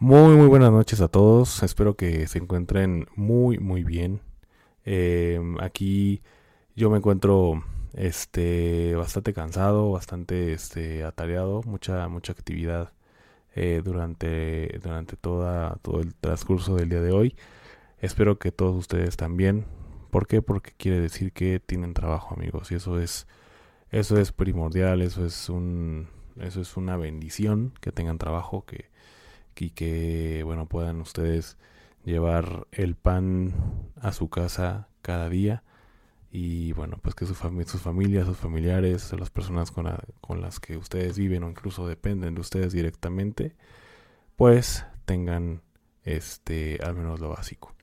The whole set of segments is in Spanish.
Muy, muy buenas noches a todos. Espero que se encuentren muy, muy bien. Eh, aquí yo me encuentro este bastante cansado, bastante este atareado, mucha mucha actividad eh, durante durante toda todo el transcurso del día de hoy. Espero que todos ustedes también. ¿Por qué? Porque quiere decir que tienen trabajo, amigos, y eso es eso es primordial, eso es un eso es una bendición que tengan trabajo que y que bueno puedan ustedes llevar el pan a su casa cada día. Y bueno pues que su sus familias sus familiares las personas con, las que ustedes viven o incluso dependen de ustedes directamente pues tengan este al menos lo básico.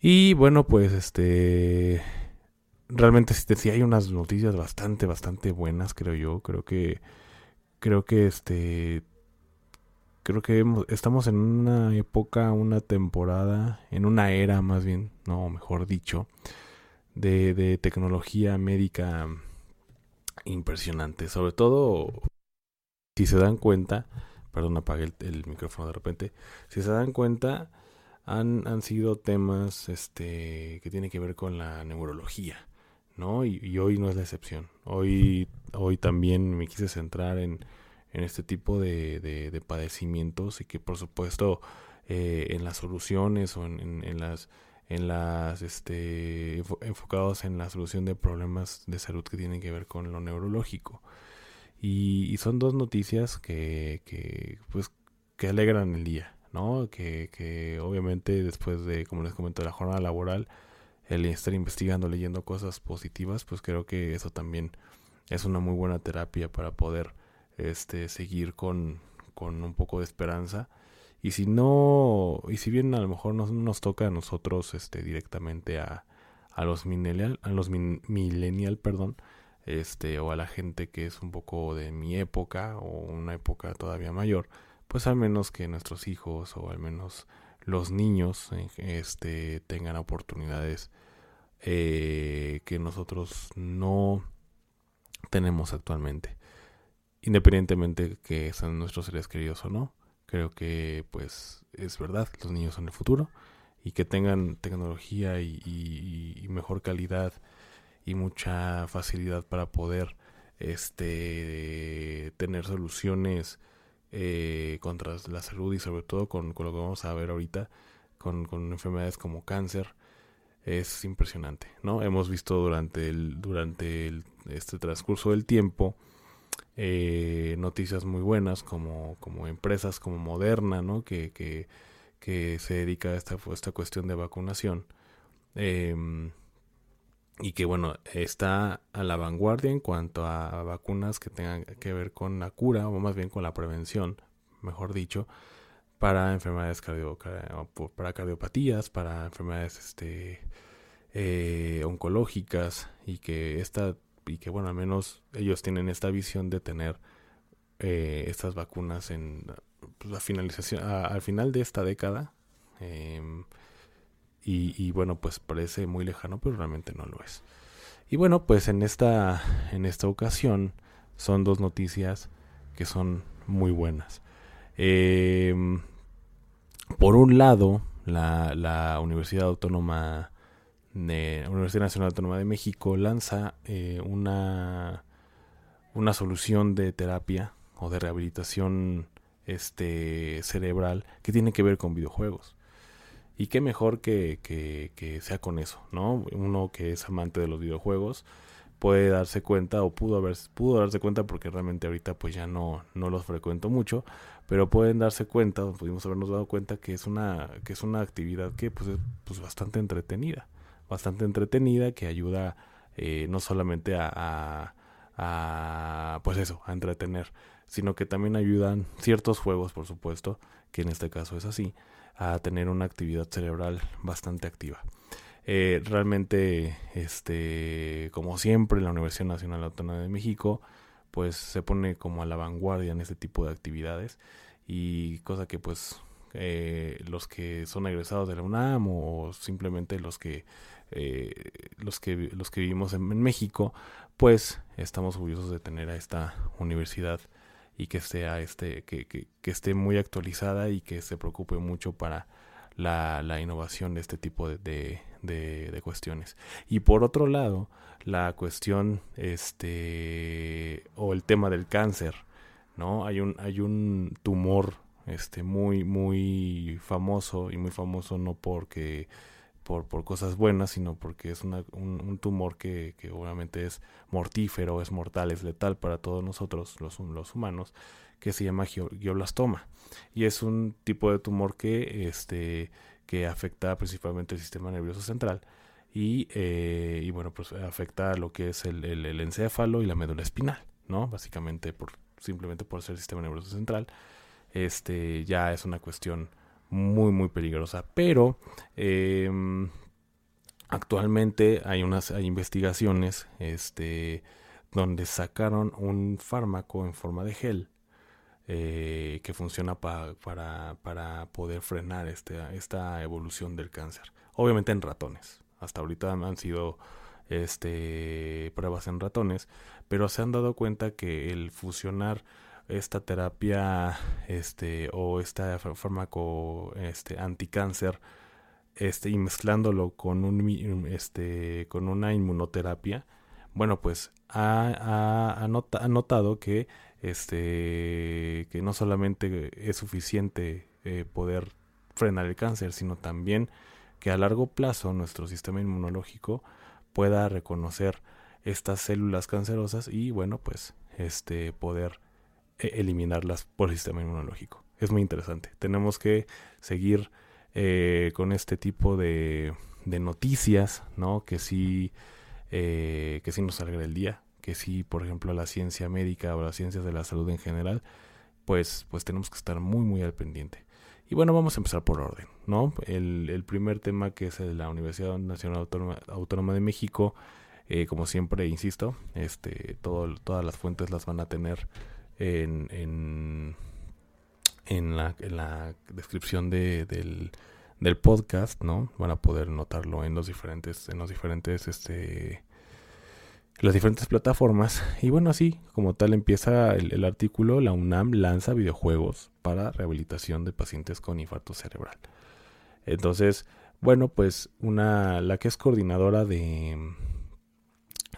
Y bueno pues este realmente sí hay unas noticias bastante bastante buenas creo yo. Creo que creo que este creo que estamos en una época, una temporada, en una era más bien, no, mejor dicho, de, de tecnología médica impresionante. Sobre todo, si se dan cuenta, perdón, apagué el, micrófono de repente, si se dan cuenta, han, han sido temas este, que tienen que ver con la neurología. ¿no? Y, y hoy no es la excepción. Hoy, hoy también me quise centrar en, en este tipo de, de, padecimientos y que por supuesto eh, en las soluciones o en, en, las en las este enfocados en la solución de problemas de salud que tienen que ver con lo neurológico. Y, son dos noticias que, que pues que alegran el día no que, que obviamente después de como les comento la jornada laboral el estar investigando leyendo cosas positivas pues creo que eso también es una muy buena terapia para poder este, seguir con, con un poco de esperanza. Y si no, y si bien a lo mejor no nos toca a nosotros este, directamente a, a los millennial, a los perdón, este, o a la gente que es un poco de mi época o una época todavía mayor, pues al menos que nuestros hijos o al menos los niños este, tengan oportunidades eh, que nosotros no tenemos actualmente independientemente que sean nuestros seres queridos o no. Creo que pues es verdad, los niños son el futuro y que tengan tecnología y, mejor calidad y mucha facilidad para poder este tener soluciones eh, contra la salud y sobre todo con, lo que vamos a ver ahorita con, con enfermedades como cáncer es impresionante no hemos visto durante el durante el, este transcurso del tiempo eh, noticias muy buenas como, como empresas como Moderna, ¿no? que, que, que se dedica a esta, esta cuestión de vacunación. Em, y que bueno, está a la vanguardia en cuanto a vacunas que tengan que ver con la cura, o más bien con la prevención, mejor dicho, para enfermedades cardio, para cardiopatías, para enfermedades este, eh, oncológicas, y que esta y que bueno, al menos ellos tienen esta visión de tener eh, estas vacunas en pues, la finalización, al final de esta década. Em, y, bueno, pues parece muy lejano, pero realmente no lo es. Y bueno, pues en esta, en esta ocasión son dos noticias que son muy buenas. Em, por un lado, la, la Universidad Autónoma la Universidad Nacional Autónoma de México lanza eh, una, una solución de terapia o de rehabilitación este, cerebral que tiene que ver con videojuegos. Y qué mejor que, que, sea con eso, ¿no? Uno que es amante de los videojuegos puede darse cuenta o pudo haber pudo darse cuenta porque realmente ahorita pues ya no no los frecuento mucho pero pueden darse cuenta pudimos habernos dado cuenta que es una que es una actividad que pues es pues, bastante entretenida bastante entretenida que ayuda eh, no solamente a, pues eso, a entretener, sino que también ayudan ciertos juegos, por supuesto, que en este caso es así, a tener una actividad cerebral bastante activa. Eh, realmente, este, como siempre, la Universidad Nacional Autónoma de México, pues se pone como a la vanguardia en este tipo de actividades y cosa que pues eh, los que son egresados de la UNAM o simplemente los que eh, los que los que vivimos en, México pues estamos orgullosos de tener a esta universidad y que sea este que, que, esté muy actualizada y que se preocupe mucho para la, la innovación de este tipo de, de, de, cuestiones. Y por otro lado la cuestión este o el tema del cáncer no hay un hay un tumor este muy muy famoso y muy famoso no porque por, cosas buenas sino porque es un, tumor que, obviamente es mortífero es mortal es letal para todos nosotros los, humanos que se llama glioblastoma. Y es un tipo de tumor que este que afecta principalmente el sistema nervioso central y, eh, y bueno pues afecta lo que es el, encéfalo y la médula espinal básicamente por simplemente por ser el sistema nervioso central este ya es una cuestión muy muy peligrosa. Pero em, actualmente hay unas hay investigaciones este donde sacaron un fármaco en forma de gel eh, que funciona para, para poder frenar este, esta evolución del cáncer. Obviamente en ratones. Hasta ahorita han sido este pruebas en ratones pero se han dado cuenta que el fusionar esta terapia este o este fármaco este anticáncer este y mezclándolo con un este con una inmunoterapia bueno pues ha, ha, notado que este que no solamente es suficiente eh, poder frenar el cáncer sino también que a largo plazo nuestro sistema inmunológico pueda reconocer estas células cancerosas y bueno pues este poder eliminarlas por el sistema inmunológico. Es muy interesante. Tenemos que seguir eh, con este tipo de, de, noticias, ¿no? Que sí, eh, que sí nos salga el día, que sí, por ejemplo, la ciencia médica o las ciencias de la salud en general, pues, pues tenemos que estar muy, muy al pendiente. Y bueno, vamos a empezar por orden, ¿no? El, primer tema que es de la Universidad Nacional Autónoma, Autónoma de México, eh, como siempre, insisto, este, todo, todas las fuentes las van a tener en, en, la, en la descripción de, del, del podcast, ¿no? Van a poder notarlo en los diferentes, en los diferentes, este, las diferentes plataformas. Y bueno, así como tal empieza el, el, artículo, la UNAM lanza videojuegos para rehabilitación de pacientes con infarto cerebral. Entonces, bueno, pues una, la que es coordinadora de,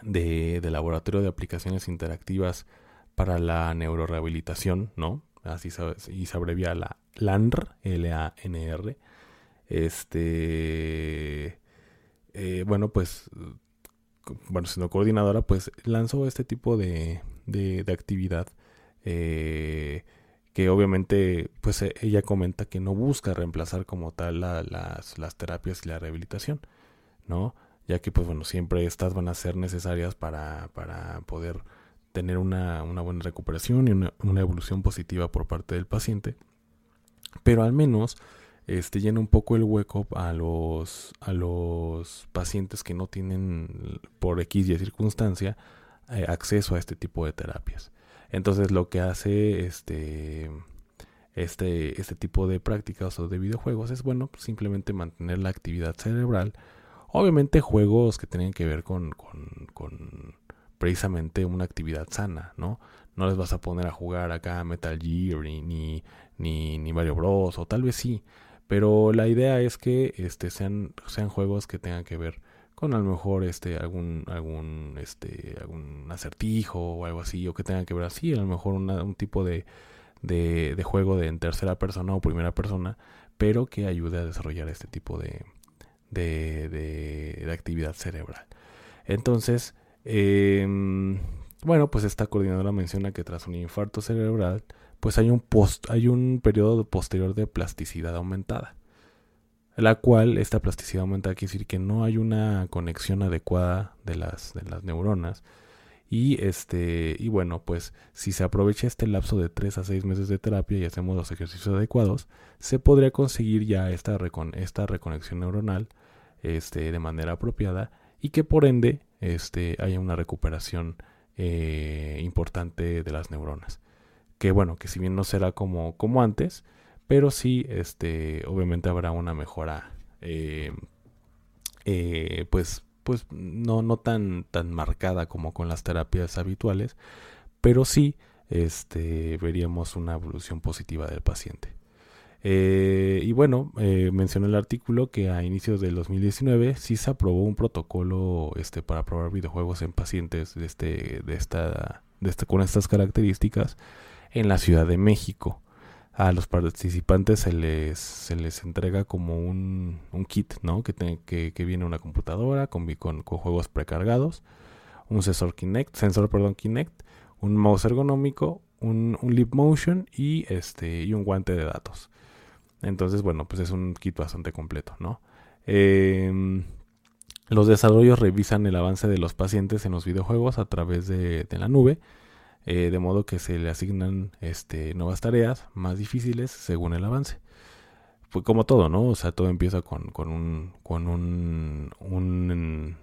de, de laboratorio de aplicaciones interactivas para la neurorehabilitación, ¿no? Así se, y se abrevia la LANR, L-A-N-R. Este, eh, bueno, pues, bueno, siendo coordinadora, pues lanzó este tipo de, de, actividad. Eh, que obviamente, pues e, ella comenta que no busca reemplazar como tal las, las terapias y la rehabilitación, ¿no? Ya que, pues bueno, siempre estas van a ser necesarias para, para poder tener una, una buena recuperación y una, una, evolución positiva por parte del paciente. Pero al menos este, llena un poco el hueco a los, a los pacientes que no tienen por X y circunstancia eh, acceso a este tipo de terapias. Entonces lo que hace este, este, este tipo de prácticas o de videojuegos es bueno simplemente mantener la actividad cerebral. Obviamente juegos que tienen que ver con, con, con precisamente una actividad sana, ¿no? No les vas a poner a jugar acá Metal Gear ni, ni, ni Mario Bros. o tal vez sí, pero la idea es que este, sean, sean juegos que tengan que ver con a lo mejor este algún algún este algún acertijo o algo así o que tengan que ver así a lo mejor un tipo de, de, de, juego de en tercera persona o primera persona pero que ayude a desarrollar este tipo de, de, de actividad cerebral entonces eh, bueno, pues esta coordinadora menciona que tras un infarto cerebral, pues hay un, hay un periodo posterior de plasticidad aumentada, la cual esta plasticidad aumentada quiere decir que no hay una conexión adecuada de las, de las neuronas. Y este, y bueno, pues si se aprovecha este lapso de 3 a 6 meses de terapia y hacemos los ejercicios adecuados, se podría conseguir ya esta, esta reconexión neuronal este, de manera apropiada y que por ende este, haya una recuperación eh, importante de las neuronas. Que bueno, que si bien no será como, como antes, pero sí, este, obviamente habrá una mejora, eh, eh, pues pues no, no tan, tan marcada como con las terapias habituales, pero sí este, veríamos una evolución positiva del paciente. Eh, y bueno, eh, el artículo que a inicios del 2019 sí se aprobó un protocolo este, para probar videojuegos en pacientes de este, de esta, de este, con estas características en la Ciudad de México a los participantes se les, se les entrega como un, un kit, ¿no? Que, que, que, viene una computadora con, con, juegos precargados, un sensor Kinect, sensor, perdón, Kinect, un mouse ergonómico, un, un lip motion y, este, y un guante de datos. Entonces, bueno, pues es un kit bastante completo, ¿no? Em, los desarrollos revisan el avance de los pacientes en los videojuegos a través de, la nube eh, de modo que se le asignan este, nuevas tareas más difíciles según el avance. Fue como todo, ¿no? O sea, todo empieza con un, un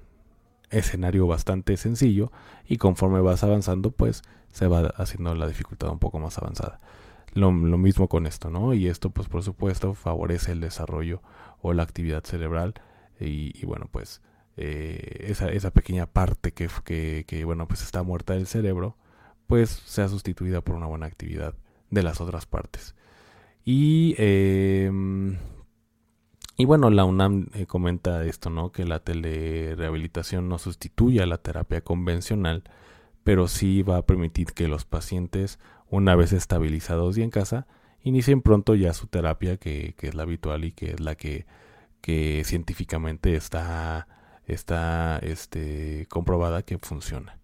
escenario bastante sencillo y conforme vas avanzando, pues se va haciendo la dificultad un poco más avanzada. Lo, mismo con esto, ¿no? Y esto, pues por supuesto, favorece el desarrollo o la actividad cerebral y, bueno, pues eh, esa, pequeña parte que, que, que, bueno, pues está muerta del cerebro, pues sea sustituida por una buena actividad de las otras partes. Y, em, y bueno, la UNAM eh, comenta esto, ¿no? Que la telerehabilitación no sustituye a la terapia convencional, pero sí va a permitir que los pacientes, una vez estabilizados y en casa, inicien pronto ya su terapia, que, es la habitual y que es la que, científicamente está, está este, comprobada que funciona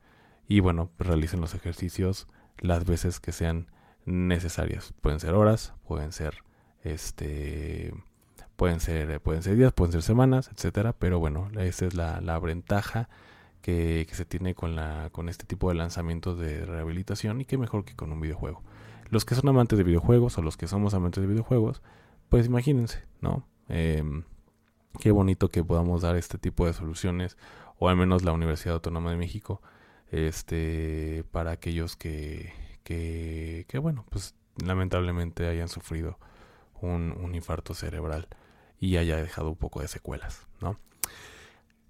y bueno, realicen los ejercicios las veces que sean necesarias. Pueden ser horas, pueden ser este pueden ser pueden ser días, pueden ser semanas, etcétera, pero bueno, esa es la, la ventaja que, se tiene con la con este tipo de lanzamientos de rehabilitación y que mejor que con un videojuego. Los que son amantes de videojuegos o los que somos amantes de videojuegos, pues imagínense, ¿no? Em, qué bonito que podamos dar este tipo de soluciones, o al menos la Universidad Autónoma de México este para aquellos que, que, que bueno pues lamentablemente hayan sufrido un, un, infarto cerebral y haya dejado un poco de secuelas no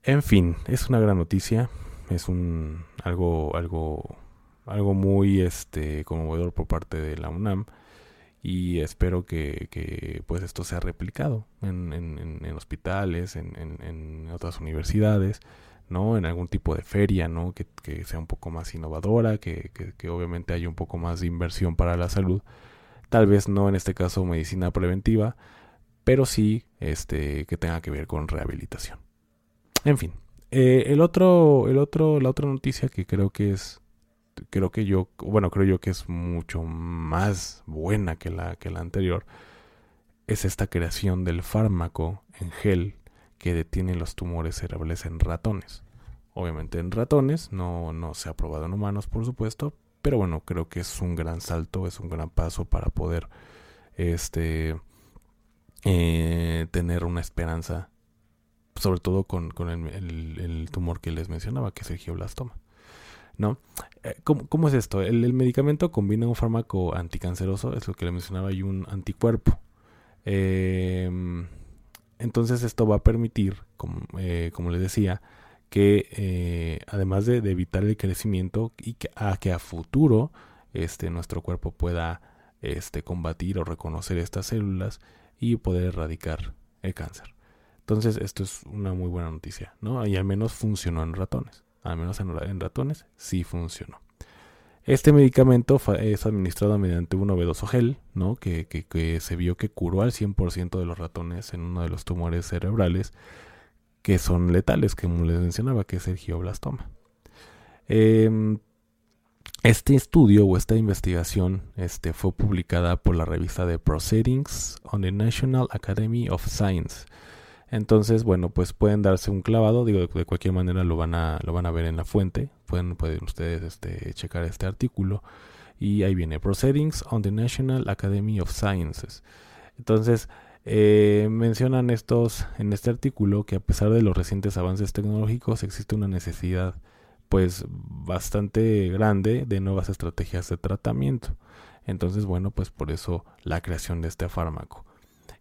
en fin es una gran noticia es un algo algo algo muy este conmovedor por parte de la UNAM y espero que, pues esto sea replicado en, hospitales en, otras universidades ¿no? En algún tipo de feria, ¿no? Que, sea un poco más innovadora, que, que, obviamente haya un poco más de inversión para la salud. Tal vez no en este caso medicina preventiva, pero sí este, que tenga que ver con rehabilitación. En fin, eh, el otro, el otro, la otra noticia que creo que es, creo que yo, bueno, creo yo que es mucho más buena que la, que la anterior, es esta creación del fármaco en gel que detienen los tumores cerebrales en ratones. Obviamente en ratones, no, no se ha probado en humanos, por supuesto, pero bueno, creo que es un gran salto, es un gran paso para poder este, eh, tener una esperanza, sobre todo con, el, tumor que les mencionaba, que es el geoblastoma. ¿No? Eh, ¿cómo, es esto? El, medicamento combina un fármaco anticanceroso, es lo que le mencionaba, y un anticuerpo. Eh, entonces esto va a permitir, como, eh, como les decía, que eh, además de, evitar el crecimiento y que a que a futuro este, nuestro cuerpo pueda este, combatir o reconocer estas células y poder erradicar el cáncer. Entonces esto es una muy buena noticia, ¿no? Y al menos funcionó en ratones. Al menos en ratones sí funcionó. Este medicamento es administrado mediante un novedoso gel, ¿no? Que, que, se vio que curó al 100% de los ratones en uno de los tumores cerebrales que son letales, como les mencionaba, que es el geoblastoma. Em, este estudio o esta investigación este, fue publicada por la revista de Proceedings on the National Academy of Science Entonces, bueno, pues pueden darse un clavado, digo, de cualquier manera lo van a, lo van a ver en la fuente, pueden, pueden ustedes este, checar este artículo y ahí viene Proceedings on the National Academy of Sciences. Entonces, eh, mencionan estos en este artículo que a pesar de los recientes avances tecnológicos existe una necesidad pues bastante grande de nuevas estrategias de tratamiento. Entonces, bueno, pues por eso la creación de este fármaco.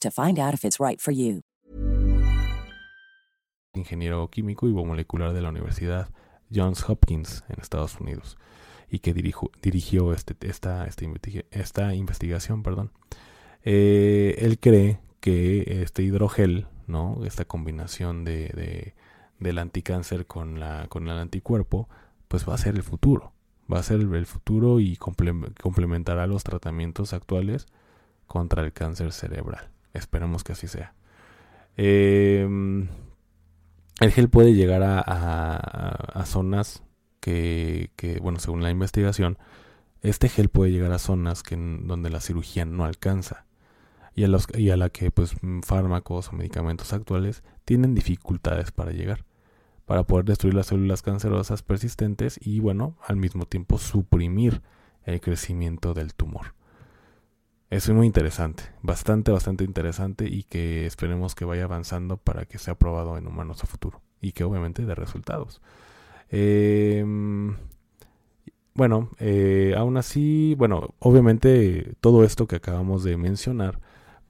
to find out if it's right. Ingeniero químico y biomolecular de la Universidad Johns Hopkins en Estados Unidos y que dirigió este, esta, investigación. Eh, él cree que este hidrogel, esta combinación de, de, del anticáncer con, con el anticuerpo, pues va a ser el futuro. Va a ser el futuro y complementará los tratamientos actuales contra el cáncer cerebral. Esperemos que así sea. Em, el gel puede llegar a, zonas que, bueno, según la investigación, este gel puede llegar a zonas que, donde la cirugía no alcanza y a, los, y a la que pues fármacos o medicamentos actuales tienen dificultades para llegar, para poder destruir las células cancerosas persistentes y bueno, al mismo tiempo suprimir el crecimiento del tumor es muy interesante, bastante, bastante interesante y que esperemos que vaya avanzando para que sea aprobado en humanos a futuro y que obviamente dé resultados. Em, bueno, eh, aún así, bueno, obviamente todo esto que acabamos de mencionar,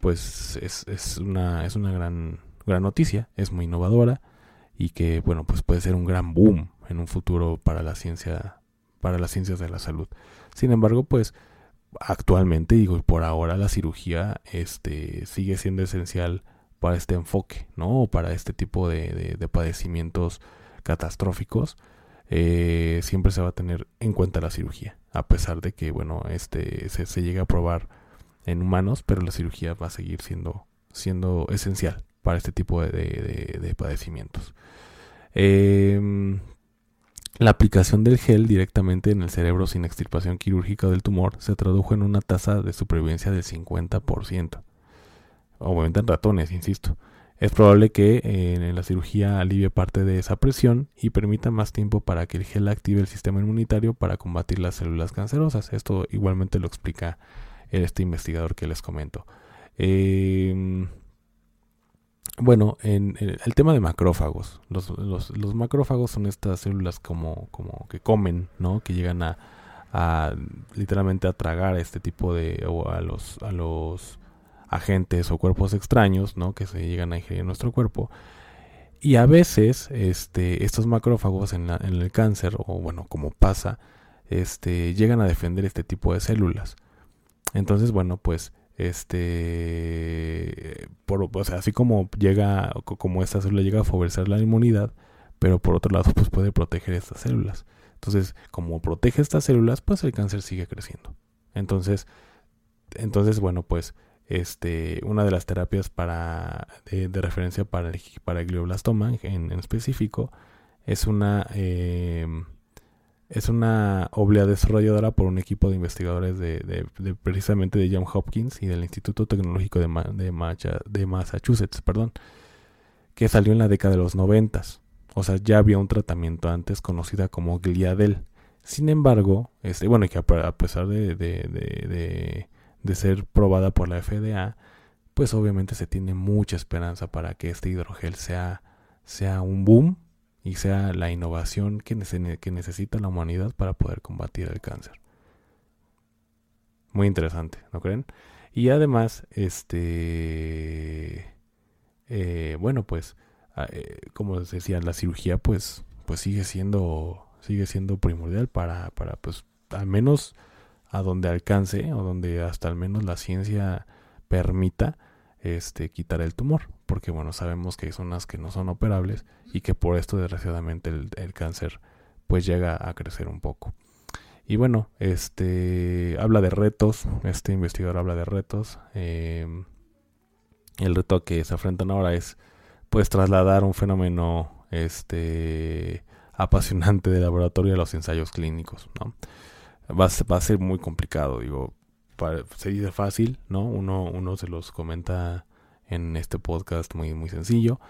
pues es, es, una, es una gran, gran noticia, es muy innovadora y que, bueno, pues puede ser un gran boom en un futuro para la ciencia, para las ciencias de la salud. Sin embargo, pues actualmente, digo, por ahora la cirugía este, sigue siendo esencial para este enfoque, ¿no? Para este tipo de, padecimientos catastróficos. Eh, siempre se va a tener en cuenta la cirugía, a pesar de que, bueno, este se, se llegue a probar en humanos, pero la cirugía va a seguir siendo, siendo esencial para este tipo de, de padecimientos. Eh, la aplicación del gel directamente en el cerebro sin extirpación quirúrgica del tumor se tradujo en una tasa de supervivencia del 50%. Obviamente en ratones, insisto. Es probable que eh, la cirugía alivie parte de esa presión y permita más tiempo para que el gel active el sistema inmunitario para combatir las células cancerosas. Esto igualmente lo explica este investigador que les comento. Eh, bueno, en, el tema de macrófagos. Los, los, macrófagos son estas células como, como que comen, ¿no? Que llegan a, a literalmente a tragar este tipo de o a los a los agentes o cuerpos extraños, ¿no? Que se llegan a ingerir en nuestro cuerpo. Y a veces, este, estos macrófagos en, la, en el cáncer, o bueno, como pasa, este, llegan a defender este tipo de células. Entonces, bueno, pues este por, o sea, así como llega como esta célula llega a favorecer la inmunidad pero por otro lado pues puede proteger estas células. Entonces como protege estas células pues el cáncer sigue creciendo. Entonces entonces, bueno, pues este, una de las terapias para, de, referencia para el, para el glioblastoma en, específico es una, eh, es una oblea desarrolladora por un equipo de investigadores de, precisamente de John Hopkins y del Instituto Tecnológico de, de, Massachusetts, perdón, que salió en la década de los noventas. O sea, ya había un tratamiento antes conocida como Gliadel. Sin embargo, este, bueno, que a pesar de, de, de ser probada por la FDA, pues obviamente se tiene mucha esperanza para que este hidrogel sea, sea un boom y sea la innovación que, que necesita la humanidad para poder combatir el cáncer. Muy interesante, ¿no creen? Y además, este, eh, bueno, pues, eh, como les decía, la cirugía, pues, pues sigue siendo, sigue siendo primordial para, para, pues, al menos a donde alcance o donde hasta al menos la ciencia permita este quitar el tumor porque bueno sabemos que hay zonas que no son operables y que por esto desgraciadamente el, cáncer pues llega a crecer un poco y bueno este habla de retos este investigador habla de retos em, el reto que se enfrentan ahora es pues trasladar un fenómeno este apasionante de laboratorio a los ensayos clínicos ¿no? va, a ser muy complicado, digo, se dice fácil, ¿no? Uno, uno se los comenta en este podcast muy, muy sencillo,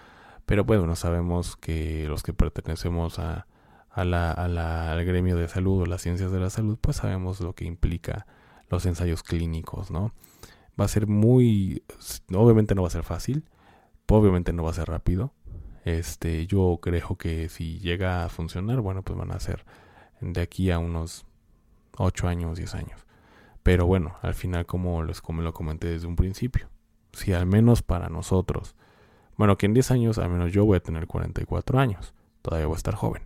pero pues, bueno, sabemos que los que pertenecemos a, a la, al gremio de salud o las ciencias de la salud, pues sabemos lo que implica los ensayos clínicos, ¿no? Va a ser muy, obviamente no va a ser fácil, obviamente no va a ser rápido. Este, yo creo que si llega a funcionar, bueno, pues van a ser de aquí a unos 8 años, 10 años. Pero bueno, al final como, les, como lo comenté desde un principio, si al menos para nosotros, bueno, que en 10 años al menos yo voy a tener 44 años, todavía voy a estar joven.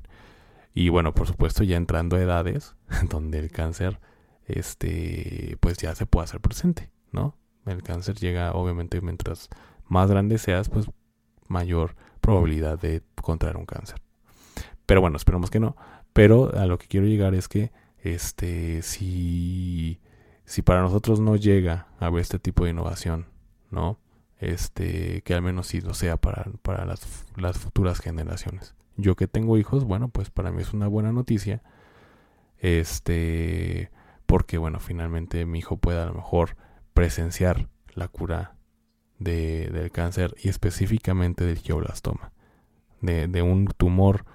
Y bueno, por supuesto ya entrando a edades donde el cáncer, este, pues ya se puede hacer presente, ¿no? El cáncer llega obviamente mientras más grande seas, pues mayor probabilidad de contraer un cáncer. Pero bueno, esperemos que no. Pero a lo que quiero llegar es que este, si, si para nosotros no llega a haber este tipo de innovación, ¿no? Este, que al menos sí lo sea para, para las, futuras generaciones. Yo que tengo hijos, bueno, pues para mí es una buena noticia. Este, porque bueno, finalmente mi hijo pueda a lo mejor presenciar la cura de, del cáncer y específicamente del glioblastoma, de, de un tumor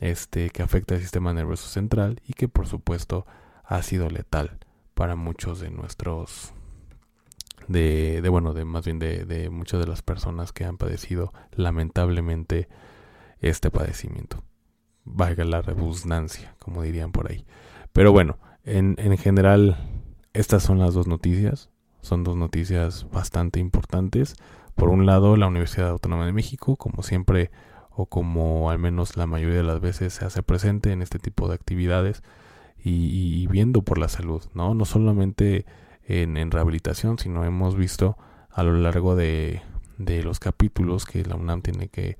este, que afecta el sistema nervioso central y que por supuesto ha sido letal para muchos de nuestros de, de bueno de más bien de, de, muchas de las personas que han padecido lamentablemente este padecimiento. Valga la redundancia como dirían por ahí. Pero bueno en, en general estas son las dos noticias. Son dos noticias bastante importantes. Por un lado la Universidad Autónoma de México como siempre o como al menos la mayoría de las veces se hace presente en este tipo de actividades y, viendo por la salud, ¿no? No solamente en, rehabilitación, sino hemos visto a lo largo de, de los capítulos que la UNAM tiene que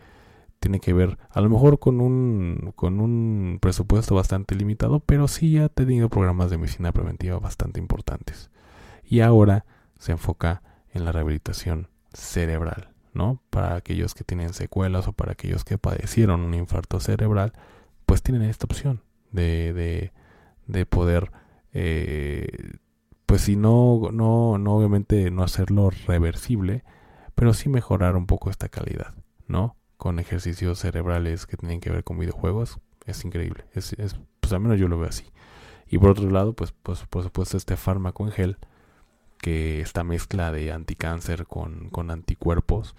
tiene que ver a lo mejor con un con un presupuesto bastante limitado, pero sí ha tenido programas de medicina preventiva bastante importantes. Y ahora se enfoca en la rehabilitación cerebral. ¿no? Para aquellos que tienen secuelas o para aquellos que padecieron un infarto cerebral, pues tienen esta opción de, de, de poder, eh, pues si no, no, no, obviamente no hacerlo reversible, pero sí mejorar un poco esta calidad, ¿no? Con ejercicios cerebrales que tienen que ver con videojuegos, es increíble, es, es pues al menos yo lo veo así. Y por otro lado, pues, pues por supuesto este fármaco en gel, que esta mezcla de anticáncer con, con anticuerpos,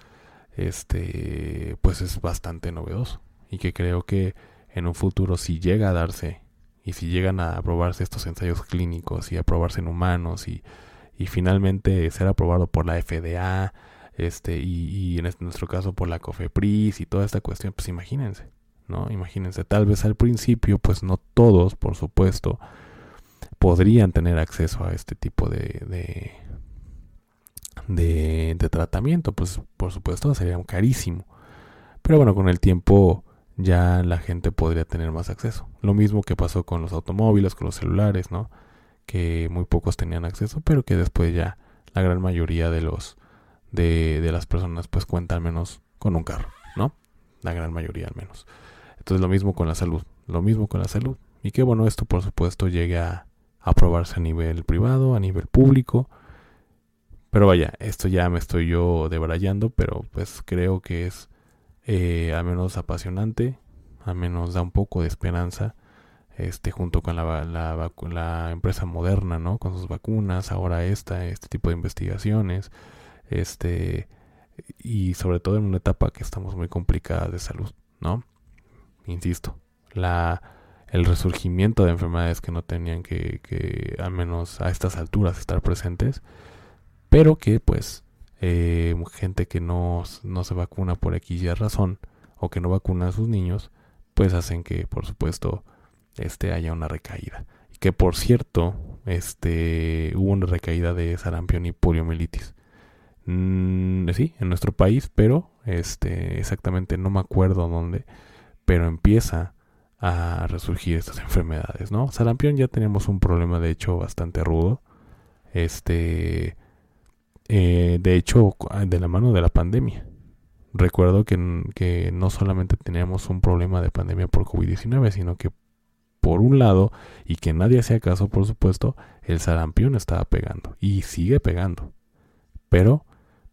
este, pues es bastante novedoso. Y que creo que en un futuro si llega a darse y si llegan a aprobarse estos ensayos clínicos y aprobarse en humanos y, y finalmente ser aprobado por la FDA, este, y, en este, nuestro caso por la COFEPRIS y toda esta cuestión, pues imagínense, ¿no? Imagínense, tal vez al principio, pues no todos, por supuesto, podrían tener acceso a este tipo de, de, de, tratamiento. Pues por supuesto sería carísimo. Pero bueno, con el tiempo ya la gente podría tener más acceso. Lo mismo que pasó con los automóviles, con los celulares, ¿no? que muy pocos tenían acceso, pero que después ya la gran mayoría de los de, de las personas pues cuenta al menos con un carro, ¿no? La gran mayoría al menos. Entonces lo mismo con la salud, lo mismo con la salud. Y que bueno, esto por supuesto llegue a aprobarse a nivel privado, a nivel público. Pero vaya, esto ya me estoy yo debrayando, pero pues creo que es eh, al menos apasionante, al menos da un poco de esperanza este, junto con la, la, empresa moderna, ¿no? Con sus vacunas, ahora esta, este tipo de investigaciones, este, y sobre todo en una etapa que estamos muy complicada de salud, ¿no? Insisto, la, el resurgimiento de enfermedades que no tenían que, que al menos a estas alturas estar presentes, pero que pues eh, gente que no, no se vacuna por y razón, o que no vacuna a sus niños, pues hacen que por supuesto este, haya una recaída. Y que por cierto, este, hubo una recaída de sarampión y poliomielitis. Mm, sí, en nuestro país, pero este, exactamente no me acuerdo dónde, pero empieza a resurgir estas enfermedades, ¿no? Sarampión ya tenemos un problema de hecho bastante rudo. Este, eh, de hecho, de la mano de la pandemia. Recuerdo que, que no solamente teníamos un problema de pandemia por COVID-19, sino que por un lado, y que nadie hacía caso, por supuesto, el sarampión estaba pegando y sigue pegando. Pero,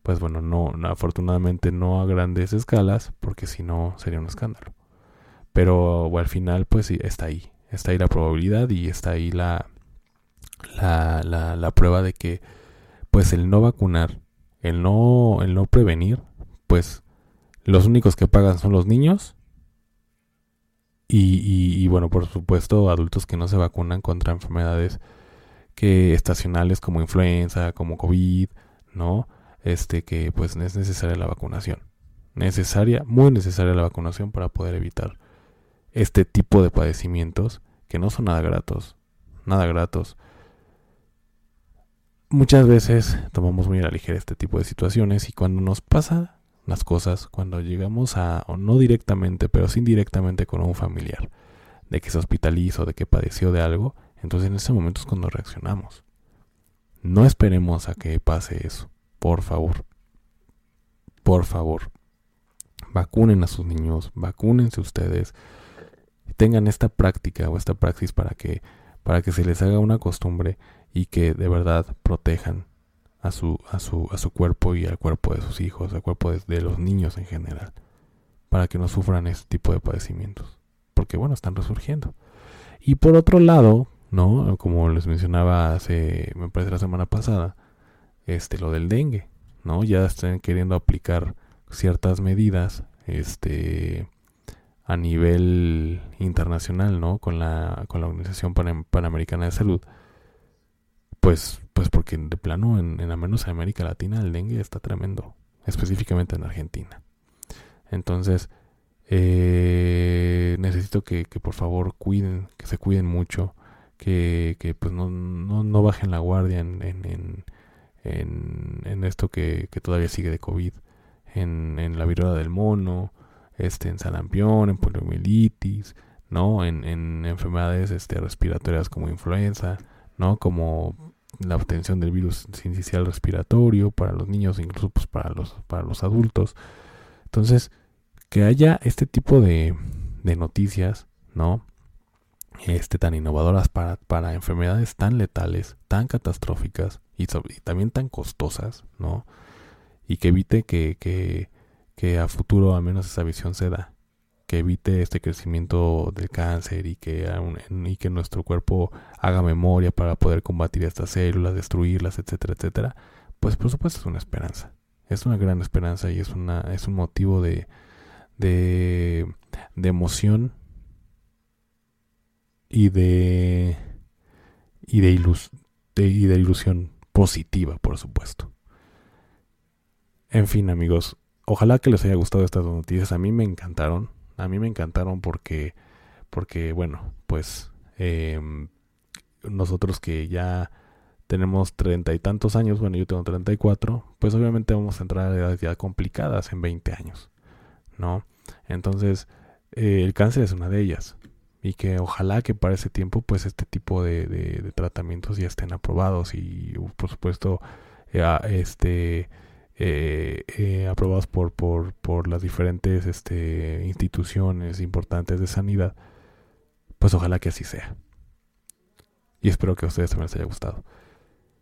pues bueno, no, afortunadamente no a grandes escalas, porque si no sería un escándalo. Pero al final, pues sí, está ahí. Está ahí la probabilidad y está ahí la, la, la, la prueba de que, pues el no vacunar, el no, el no prevenir, pues los únicos que pagan son los niños y, bueno, por supuesto, adultos que no se vacunan contra enfermedades que estacionales como influenza, como COVID, ¿no? Este que pues es necesaria la vacunación. Necesaria, muy necesaria la vacunación para poder evitar este tipo de padecimientos que no son nada gratos, nada gratos. Muchas veces tomamos muy a la ligera este tipo de situaciones y cuando nos pasa las cosas cuando llegamos a, o no directamente, pero sí indirectamente con un familiar, de que se hospitalizó, de que padeció de algo, entonces en ese momento es cuando reaccionamos. No esperemos a que pase eso, por favor. Por favor. Vacunen a sus niños, vacúnense ustedes, tengan esta práctica o esta praxis para que, para que se les haga una costumbre y que de verdad protejan a su, a su, a su cuerpo y al cuerpo de sus hijos, al cuerpo de, los niños en general, para que no sufran este tipo de padecimientos. Porque bueno, están resurgiendo. Y por otro lado, ¿no? Como les mencionaba hace, me parece la semana pasada, este, lo del dengue, ¿no? Ya están queriendo aplicar ciertas medidas, este, a nivel internacional, ¿no? Con la, con la Organización Panamericana de Salud, pues pues porque de plano, en, en al menos en América Latina, el dengue está tremendo, específicamente en Argentina. Entonces, eh, necesito que, por favor cuiden, que se cuiden mucho, que, que pues no, no, no, bajen la guardia en, en, en, en esto que, que, todavía sigue de COVID, en la viruela del mono, este, en sarampión, en poliomielitis, ¿no? En, en enfermedades este, respiratorias como influenza, ¿no? Como la obtención del virus inicial respiratorio para los niños, incluso pues para los, para los adultos. Entonces, que haya este tipo de, de noticias, ¿no? Este, tan innovadoras para, para enfermedades tan letales, tan catastróficas y, también tan costosas, ¿no? Y que evite que, que, que a futuro al menos esa visión se da que evite este crecimiento del cáncer y que, nuestro cuerpo haga memoria para poder combatir estas células, destruirlas, etcétera, etcétera, pues por supuesto es una esperanza. Es una gran esperanza y es, una, un motivo de, de, emoción y de, y de ilusión positiva, por supuesto. En fin, amigos, ojalá que les haya gustado estas noticias. A mí me encantaron a mí me encantaron porque, porque bueno, pues em, nosotros que ya tenemos treinta y tantos años, bueno, yo tengo treinta y cuatro, pues obviamente vamos a entrar a edades ya complicadas en 20 años, ¿no? Entonces, eh, el cáncer es una de ellas. y que ojalá que para ese tiempo pues este tipo de, tratamientos ya estén aprobados y por supuesto este eh, eh, aprobados por, por, por, las diferentes este, instituciones importantes de sanidad, pues ojalá que así sea. Y espero que a ustedes también les haya gustado.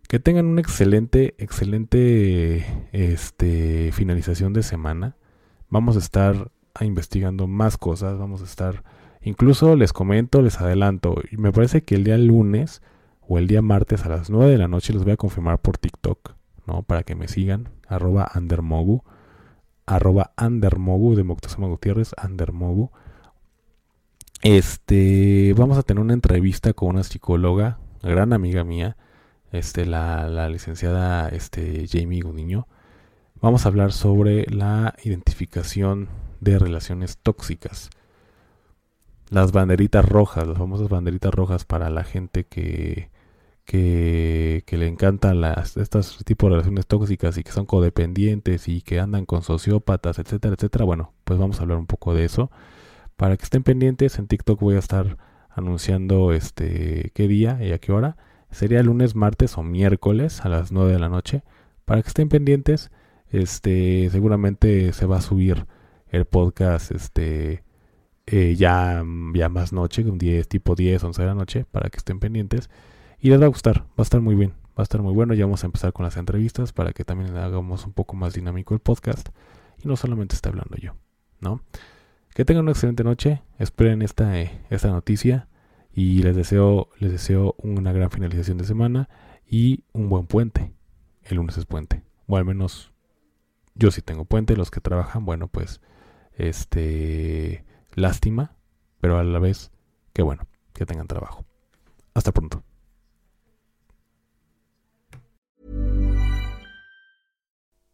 Que tengan una excelente, excelente este, finalización de semana. Vamos a estar investigando más cosas, vamos a estar, incluso les comento, les adelanto, me parece que el día lunes o el día martes a las 9 de la noche les voy a confirmar por TikTok ¿no? Para que me sigan, arroba andermogu, arroba andermogu de Moctezuma Gutiérrez, andermogu. Este, vamos a tener una entrevista con una psicóloga, gran amiga mía, este, la, la licenciada este, Jamie Gudiño. Vamos a hablar sobre la identificación de relaciones tóxicas. Las banderitas rojas, las famosas banderitas rojas para la gente que, le encantan las, estos tipos de relaciones tóxicas y que son codependientes y que andan con sociópatas, etcétera, etcétera. Bueno, pues vamos a hablar un poco de eso. Para que estén pendientes, en TikTok voy a estar anunciando este qué día y a qué hora. Sería lunes, martes o miércoles a las 9 de la noche. Para que estén pendientes, este seguramente se va a subir el podcast este eh, ya, ya más noche, 10, tipo 10, 11 de la noche, para que estén pendientes. Y les va a gustar, va a estar muy bien, va a estar muy bueno. Ya vamos a empezar con las entrevistas para que también hagamos un poco más dinámico el podcast y no solamente esté hablando yo, ¿no? Que tengan una excelente noche, esperen esta, eh, esta noticia y les deseo, les deseo una gran finalización de semana y un buen puente. El lunes es puente, o al menos yo sí tengo puente, los que trabajan, bueno, pues este lástima, pero a la vez que bueno, que tengan trabajo. Hasta pronto.